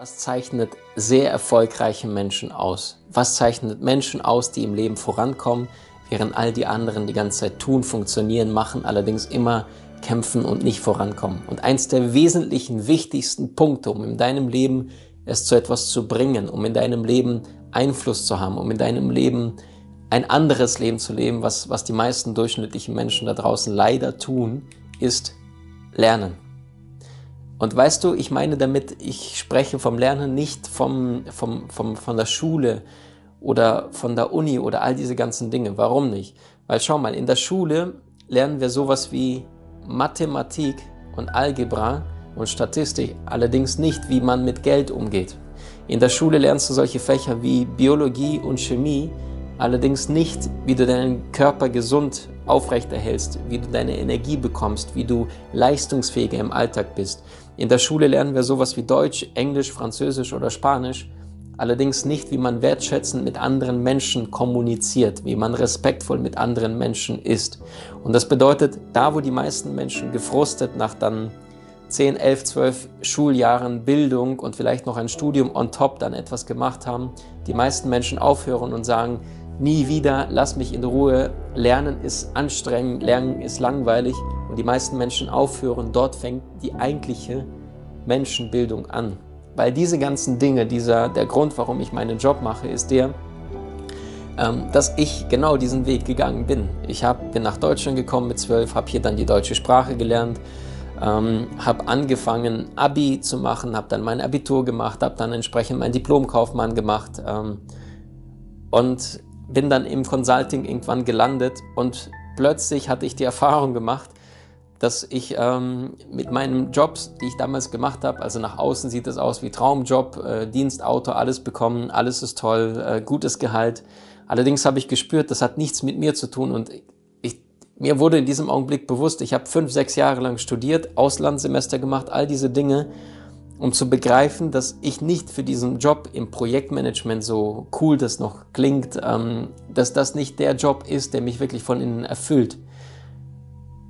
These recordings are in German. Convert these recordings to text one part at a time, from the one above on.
Was zeichnet sehr erfolgreiche Menschen aus? Was zeichnet Menschen aus, die im Leben vorankommen, während all die anderen die ganze Zeit tun, funktionieren, machen, allerdings immer kämpfen und nicht vorankommen. Und eins der wesentlichen, wichtigsten Punkte, um in deinem Leben es zu etwas zu bringen, um in deinem Leben Einfluss zu haben, um in deinem Leben ein anderes Leben zu leben, was, was die meisten durchschnittlichen Menschen da draußen leider tun, ist Lernen. Und weißt du, ich meine damit, ich spreche vom Lernen nicht vom, vom, vom, von der Schule oder von der Uni oder all diese ganzen Dinge. Warum nicht? Weil schau mal, in der Schule lernen wir sowas wie Mathematik und Algebra und Statistik, allerdings nicht, wie man mit Geld umgeht. In der Schule lernst du solche Fächer wie Biologie und Chemie, allerdings nicht, wie du deinen Körper gesund aufrechterhältst, wie du deine Energie bekommst, wie du leistungsfähiger im Alltag bist. In der Schule lernen wir sowas wie Deutsch, Englisch, Französisch oder Spanisch, allerdings nicht, wie man wertschätzend mit anderen Menschen kommuniziert, wie man respektvoll mit anderen Menschen ist. Und das bedeutet, da wo die meisten Menschen gefrustet nach dann 10, 11, 12 Schuljahren Bildung und vielleicht noch ein Studium on top dann etwas gemacht haben, die meisten Menschen aufhören und sagen, nie wieder, lass mich in Ruhe, Lernen ist anstrengend, Lernen ist langweilig und die meisten Menschen aufhören, dort fängt die eigentliche Menschenbildung an. Weil diese ganzen Dinge, dieser, der Grund, warum ich meinen Job mache, ist der, ähm, dass ich genau diesen Weg gegangen bin. Ich hab, bin nach Deutschland gekommen mit zwölf, habe hier dann die deutsche Sprache gelernt, ähm, habe angefangen, Abi zu machen, habe dann mein Abitur gemacht, habe dann entsprechend meinen Diplomkaufmann gemacht ähm, und bin dann im Consulting irgendwann gelandet und plötzlich hatte ich die Erfahrung gemacht, dass ich ähm, mit meinen Jobs, die ich damals gemacht habe, also nach außen sieht es aus wie Traumjob, äh, Dienstauto, alles bekommen, alles ist toll, äh, gutes Gehalt. Allerdings habe ich gespürt, das hat nichts mit mir zu tun und ich, mir wurde in diesem Augenblick bewusst, ich habe fünf, sechs Jahre lang studiert, Auslandssemester gemacht, all diese Dinge, um zu begreifen, dass ich nicht für diesen Job im Projektmanagement, so cool das noch klingt, ähm, dass das nicht der Job ist, der mich wirklich von innen erfüllt.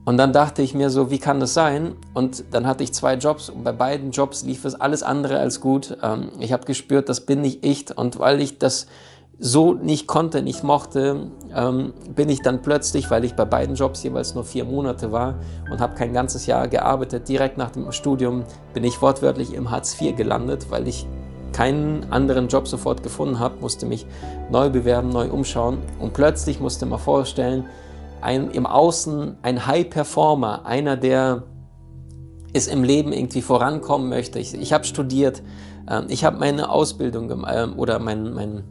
Und dann dachte ich mir so, wie kann das sein? Und dann hatte ich zwei Jobs und bei beiden Jobs lief es alles andere als gut. Ähm, ich habe gespürt, das bin nicht ich. Und weil ich das so nicht konnte, nicht mochte, ähm, bin ich dann plötzlich, weil ich bei beiden Jobs jeweils nur vier Monate war und habe kein ganzes Jahr gearbeitet, direkt nach dem Studium bin ich wortwörtlich im Hartz IV gelandet, weil ich keinen anderen Job sofort gefunden habe, musste mich neu bewerben, neu umschauen und plötzlich musste man vorstellen, ein, im Außen ein High-Performer, einer, der es im Leben irgendwie vorankommen möchte. Ich, ich habe studiert, äh, ich habe meine Ausbildung äh, oder mein, mein,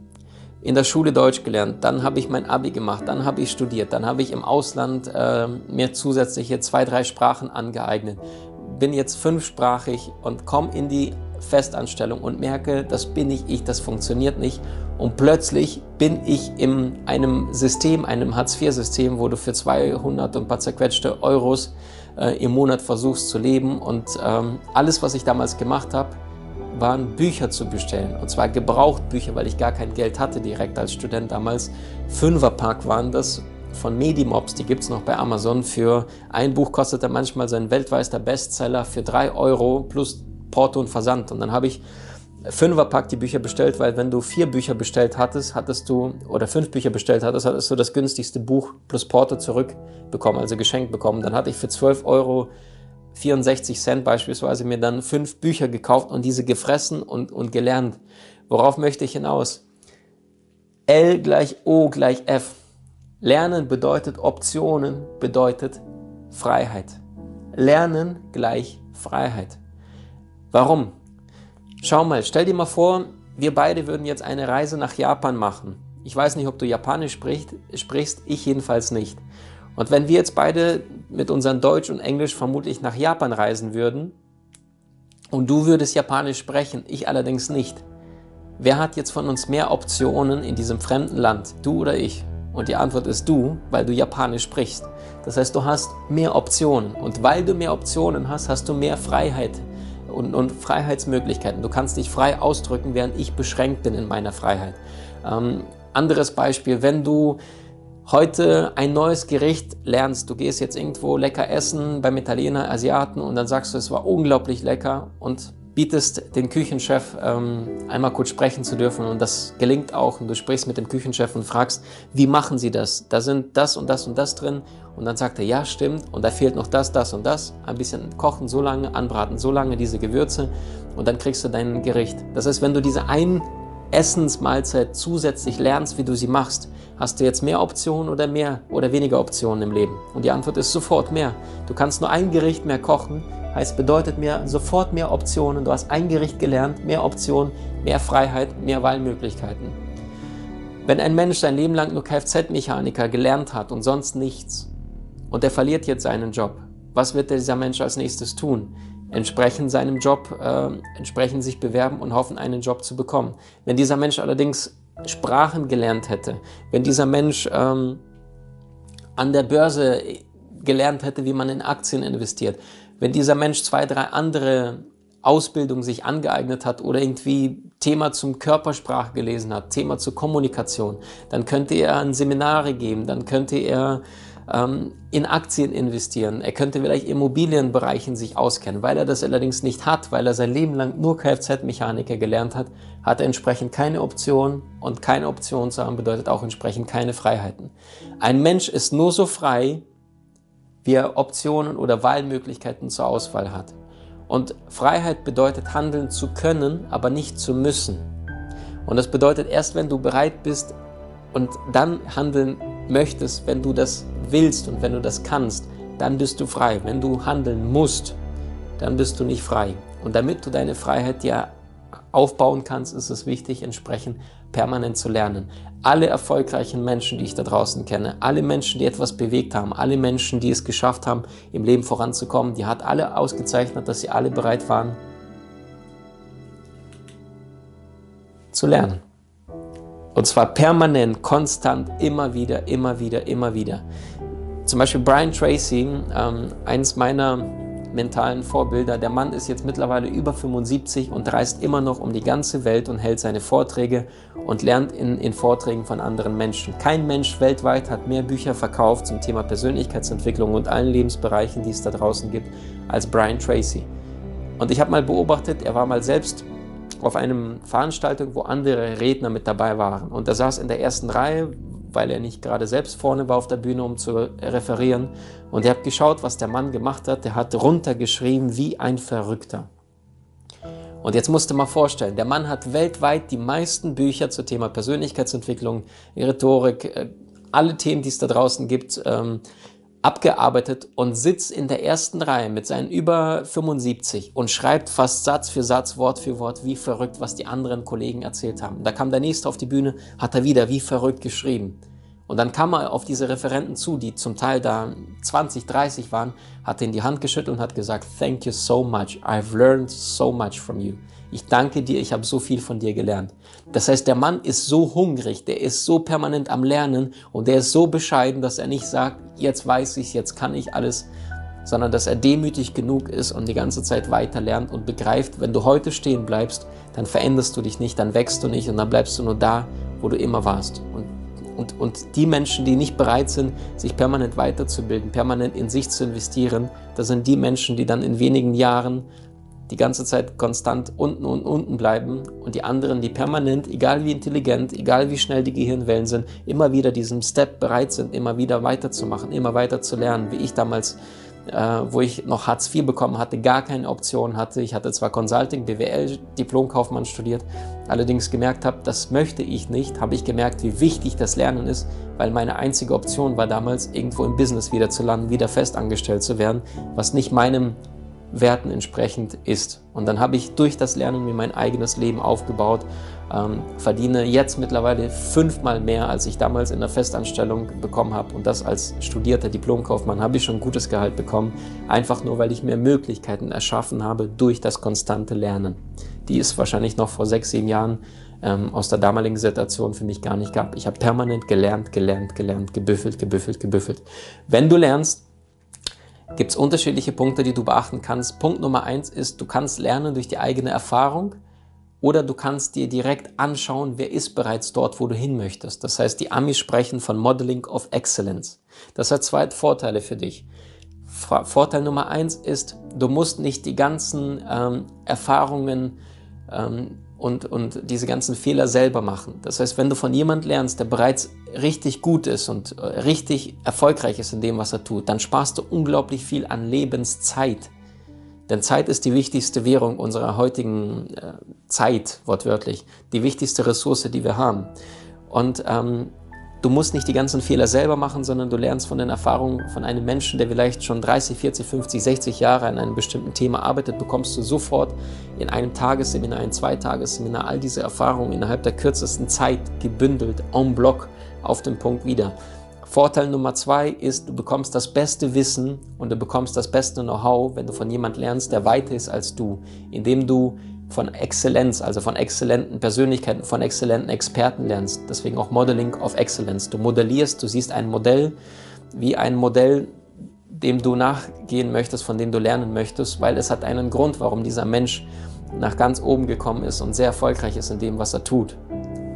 in der Schule Deutsch gelernt, dann habe ich mein Abi gemacht, dann habe ich studiert, dann habe ich im Ausland äh, mir zusätzliche zwei, drei Sprachen angeeignet, bin jetzt fünfsprachig und komme in die Festanstellung und merke, das bin ich ich, das funktioniert nicht. Und plötzlich bin ich in einem System, einem Hartz-IV-System, wo du für 200 und ein paar zerquetschte Euros äh, im Monat versuchst zu leben. Und ähm, alles, was ich damals gemacht habe, waren Bücher zu bestellen. Und zwar gebraucht Bücher, weil ich gar kein Geld hatte direkt als Student damals. Fünferpack waren das von Medimobs, die gibt es noch bei Amazon. Für ein Buch kostete manchmal sein weltweiter Bestseller für drei Euro plus Porto und Versand. Und dann habe ich Fünferpack die Bücher bestellt, weil wenn du vier Bücher bestellt hattest, hattest du, oder fünf Bücher bestellt hattest, hattest du das günstigste Buch plus Porto zurückbekommen, also geschenkt bekommen. Dann hatte ich für 12 Euro 64 Cent beispielsweise mir dann fünf Bücher gekauft und diese gefressen und, und gelernt. Worauf möchte ich hinaus? L gleich O gleich F. Lernen bedeutet Optionen, bedeutet Freiheit. Lernen gleich Freiheit. Warum? Schau mal, stell dir mal vor, wir beide würden jetzt eine Reise nach Japan machen. Ich weiß nicht, ob du Japanisch sprichst, sprichst, ich jedenfalls nicht. Und wenn wir jetzt beide mit unserem Deutsch und Englisch vermutlich nach Japan reisen würden und du würdest Japanisch sprechen, ich allerdings nicht, wer hat jetzt von uns mehr Optionen in diesem fremden Land, du oder ich? Und die Antwort ist du, weil du Japanisch sprichst. Das heißt, du hast mehr Optionen. Und weil du mehr Optionen hast, hast du mehr Freiheit und, und Freiheitsmöglichkeiten. Du kannst dich frei ausdrücken, während ich beschränkt bin in meiner Freiheit. Ähm, anderes Beispiel, wenn du heute ein neues Gericht lernst, du gehst jetzt irgendwo lecker essen beim Italiener, Asiaten und dann sagst du, es war unglaublich lecker und bietest den Küchenchef ähm, einmal kurz sprechen zu dürfen und das gelingt auch und du sprichst mit dem Küchenchef und fragst, wie machen sie das? Da sind das und das und das drin und dann sagt er, ja stimmt und da fehlt noch das, das und das. Ein bisschen kochen so lange, anbraten so lange diese Gewürze und dann kriegst du dein Gericht. Das heißt, wenn du diese ein Essensmahlzeit zusätzlich lernst, wie du sie machst, hast du jetzt mehr Optionen oder mehr oder weniger Optionen im Leben? Und die Antwort ist sofort mehr. Du kannst nur ein Gericht mehr kochen, heißt bedeutet mir sofort mehr Optionen. Du hast ein Gericht gelernt, mehr Optionen, mehr Freiheit, mehr Wahlmöglichkeiten. Wenn ein Mensch sein Leben lang nur Kfz-Mechaniker gelernt hat und sonst nichts und er verliert jetzt seinen Job, was wird dieser Mensch als nächstes tun? Entsprechend seinem Job, äh, entsprechend sich bewerben und hoffen, einen Job zu bekommen. Wenn dieser Mensch allerdings Sprachen gelernt hätte, wenn dieser Mensch ähm, an der Börse gelernt hätte, wie man in Aktien investiert, wenn dieser Mensch zwei, drei andere Ausbildungen sich angeeignet hat oder irgendwie Thema zum Körpersprache gelesen hat, Thema zur Kommunikation, dann könnte er an Seminare geben, dann könnte er ähm, in Aktien investieren, er könnte vielleicht Immobilienbereichen sich auskennen. Weil er das allerdings nicht hat, weil er sein Leben lang nur Kfz-Mechaniker gelernt hat, hat er entsprechend keine Option und keine Option zu haben bedeutet auch entsprechend keine Freiheiten. Ein Mensch ist nur so frei, wie er Optionen oder Wahlmöglichkeiten zur Auswahl hat. Und Freiheit bedeutet handeln zu können, aber nicht zu müssen. Und das bedeutet, erst wenn du bereit bist und dann handeln möchtest, wenn du das willst und wenn du das kannst, dann bist du frei. Wenn du handeln musst, dann bist du nicht frei. Und damit du deine Freiheit ja aufbauen kannst, ist es wichtig, entsprechend permanent zu lernen. Alle erfolgreichen Menschen, die ich da draußen kenne, alle Menschen, die etwas bewegt haben, alle Menschen, die es geschafft haben, im Leben voranzukommen, die hat alle ausgezeichnet, dass sie alle bereit waren zu lernen. Und zwar permanent, konstant, immer wieder, immer wieder, immer wieder. Zum Beispiel Brian Tracy, ähm, eins meiner mentalen Vorbilder. Der Mann ist jetzt mittlerweile über 75 und reist immer noch um die ganze Welt und hält seine Vorträge und lernt in, in Vorträgen von anderen Menschen. Kein Mensch weltweit hat mehr Bücher verkauft zum Thema Persönlichkeitsentwicklung und allen Lebensbereichen, die es da draußen gibt, als Brian Tracy. Und ich habe mal beobachtet, er war mal selbst auf einer Veranstaltung, wo andere Redner mit dabei waren. Und er saß in der ersten Reihe, weil er nicht gerade selbst vorne war auf der Bühne, um zu referieren. Und ihr habt geschaut, was der Mann gemacht hat. Der hat runtergeschrieben wie ein Verrückter. Und jetzt musst du mal vorstellen, der Mann hat weltweit die meisten Bücher zum Thema Persönlichkeitsentwicklung, Rhetorik, äh, alle Themen, die es da draußen gibt, ähm, abgearbeitet und sitzt in der ersten Reihe mit seinen über 75 und schreibt fast Satz für Satz, Wort für Wort, wie verrückt, was die anderen Kollegen erzählt haben. Da kam der nächste auf die Bühne, hat er wieder wie verrückt geschrieben. Und dann kam er auf diese Referenten zu, die zum Teil da 20, 30 waren, hat ihn die Hand geschüttelt und hat gesagt, Thank you so much. I've learned so much from you. Ich danke dir, ich habe so viel von dir gelernt. Das heißt, der Mann ist so hungrig, der ist so permanent am Lernen und der ist so bescheiden, dass er nicht sagt, jetzt weiß ich, jetzt kann ich alles, sondern dass er demütig genug ist und die ganze Zeit weiter lernt und begreift, wenn du heute stehen bleibst, dann veränderst du dich nicht, dann wächst du nicht und dann bleibst du nur da, wo du immer warst. Und und, und die Menschen, die nicht bereit sind, sich permanent weiterzubilden, permanent in sich zu investieren, das sind die Menschen, die dann in wenigen Jahren die ganze Zeit konstant unten und unten bleiben und die anderen, die permanent, egal wie intelligent, egal wie schnell die Gehirnwellen sind, immer wieder diesem Step bereit sind, immer wieder weiterzumachen, immer weiter zu lernen, wie ich damals äh, wo ich noch Hartz IV bekommen hatte, gar keine Option hatte. Ich hatte zwar Consulting, BWL, Diplomkaufmann studiert, allerdings gemerkt habe, das möchte ich nicht, habe ich gemerkt, wie wichtig das Lernen ist, weil meine einzige Option war damals, irgendwo im Business wieder zu landen, wieder festangestellt zu werden, was nicht meinem Werten entsprechend ist. Und dann habe ich durch das Lernen mir mein eigenes Leben aufgebaut, ähm, verdiene jetzt mittlerweile fünfmal mehr, als ich damals in der Festanstellung bekommen habe. Und das als studierter Diplomkaufmann habe ich schon gutes Gehalt bekommen, einfach nur, weil ich mir Möglichkeiten erschaffen habe durch das konstante Lernen. Die ist wahrscheinlich noch vor sechs, sieben Jahren ähm, aus der damaligen Situation für mich gar nicht gab. Ich habe permanent gelernt, gelernt, gelernt, gebüffelt, gebüffelt, gebüffelt. Wenn du lernst, gibt es unterschiedliche Punkte, die du beachten kannst. Punkt Nummer eins ist, du kannst lernen durch die eigene Erfahrung oder du kannst dir direkt anschauen, wer ist bereits dort, wo du hin möchtest. Das heißt, die Amis sprechen von Modeling of Excellence. Das hat zwei Vorteile für dich. Vorteil Nummer eins ist, du musst nicht die ganzen ähm, Erfahrungen ähm, und, und diese ganzen Fehler selber machen. Das heißt, wenn du von jemand lernst, der bereits richtig gut ist und äh, richtig erfolgreich ist in dem, was er tut, dann sparst du unglaublich viel an Lebenszeit. Denn Zeit ist die wichtigste Währung unserer heutigen äh, Zeit, wortwörtlich, die wichtigste Ressource, die wir haben. Und ähm, Du musst nicht die ganzen Fehler selber machen, sondern du lernst von den Erfahrungen von einem Menschen, der vielleicht schon 30, 40, 50, 60 Jahre an einem bestimmten Thema arbeitet, bekommst du sofort in einem Tagesseminar, ein Zweitagesseminar all diese Erfahrungen innerhalb der kürzesten Zeit gebündelt, en bloc auf den Punkt wieder. Vorteil Nummer zwei ist, du bekommst das beste Wissen und du bekommst das beste Know-how, wenn du von jemand lernst, der weiter ist als du, indem du von Exzellenz, also von exzellenten Persönlichkeiten, von exzellenten Experten lernst. Deswegen auch Modeling of Excellence. Du modellierst, du siehst ein Modell wie ein Modell, dem du nachgehen möchtest, von dem du lernen möchtest, weil es hat einen Grund, warum dieser Mensch nach ganz oben gekommen ist und sehr erfolgreich ist in dem, was er tut.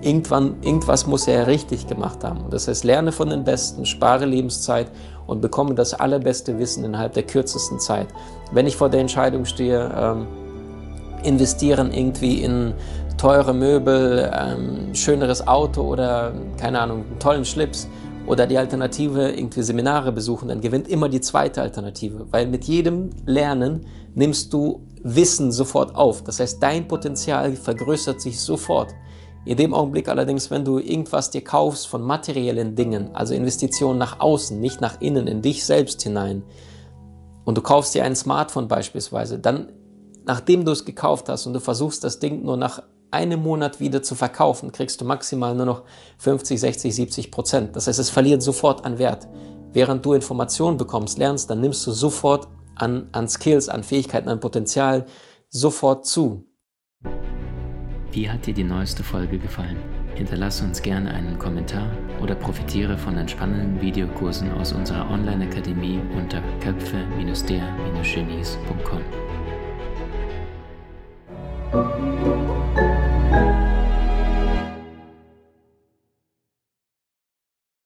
Irgendwann, irgendwas muss er richtig gemacht haben. Das heißt, lerne von den Besten, spare Lebenszeit und bekomme das allerbeste Wissen innerhalb der kürzesten Zeit. Wenn ich vor der Entscheidung stehe, ähm, investieren irgendwie in teure Möbel, ähm, schöneres Auto oder keine Ahnung, einen tollen Schlips oder die Alternative irgendwie Seminare besuchen, dann gewinnt immer die zweite Alternative, weil mit jedem Lernen nimmst du Wissen sofort auf. Das heißt, dein Potenzial vergrößert sich sofort. In dem Augenblick allerdings, wenn du irgendwas dir kaufst von materiellen Dingen, also Investitionen nach außen, nicht nach innen, in dich selbst hinein, und du kaufst dir ein Smartphone beispielsweise, dann nachdem du es gekauft hast und du versuchst das Ding nur nach einem Monat wieder zu verkaufen, kriegst du maximal nur noch 50, 60, 70 Prozent. Das heißt, es verliert sofort an Wert. Während du Informationen bekommst, lernst, dann nimmst du sofort an, an Skills, an Fähigkeiten, an Potenzial sofort zu. Wie hat dir die neueste Folge gefallen? Hinterlasse uns gerne einen Kommentar oder profitiere von entspannenden Videokursen aus unserer Online-Akademie unter köpfe-der-genies.com.